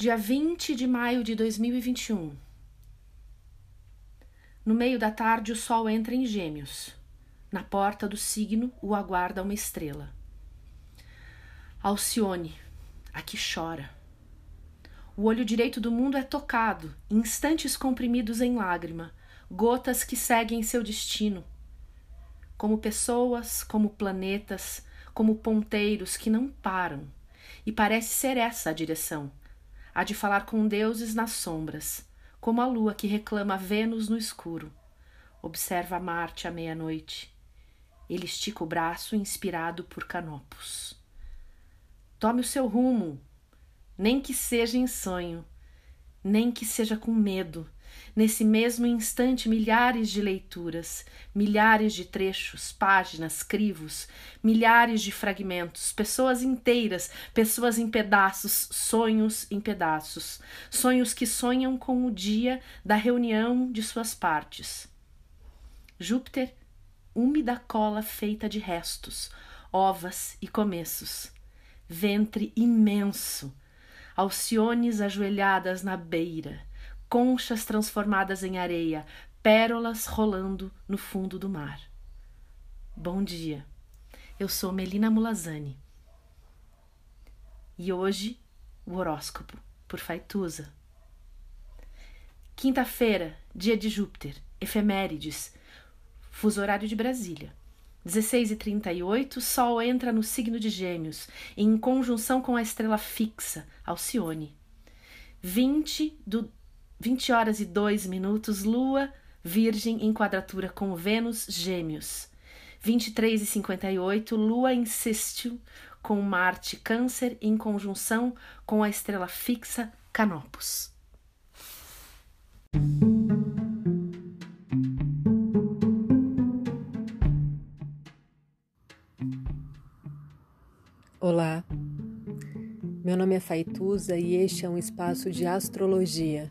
Dia 20 de maio de 2021. No meio da tarde, o sol entra em Gêmeos. Na porta do signo o aguarda uma estrela. Alcione, aqui chora. O olho direito do mundo é tocado, instantes comprimidos em lágrima, gotas que seguem seu destino. Como pessoas, como planetas, como ponteiros que não param. E parece ser essa a direção a de falar com deuses nas sombras, como a lua que reclama Vênus no escuro. Observa Marte à meia-noite. Ele estica o braço, inspirado por Canopus. Tome o seu rumo, nem que seja em sonho, nem que seja com medo, Nesse mesmo instante, milhares de leituras, milhares de trechos, páginas, crivos, milhares de fragmentos, pessoas inteiras, pessoas em pedaços, sonhos em pedaços, sonhos que sonham com o dia da reunião de suas partes. Júpiter, úmida cola feita de restos, ovas e começos, ventre imenso, alciones ajoelhadas na beira conchas transformadas em areia, pérolas rolando no fundo do mar. Bom dia, eu sou Melina Mulazani e hoje o horóscopo por Faituza. Quinta-feira, dia de Júpiter, efemérides, fuso horário de Brasília. 16 e 38, Sol entra no signo de Gêmeos, em conjunção com a estrela fixa, Alcione. 20 do 20 horas e 2 minutos, Lua, Virgem em quadratura com Vênus, Gêmeos. 23 e 58, Lua em sextil com Marte, Câncer, em conjunção com a estrela fixa, Canopus. Olá, meu nome é Faituza e este é um espaço de astrologia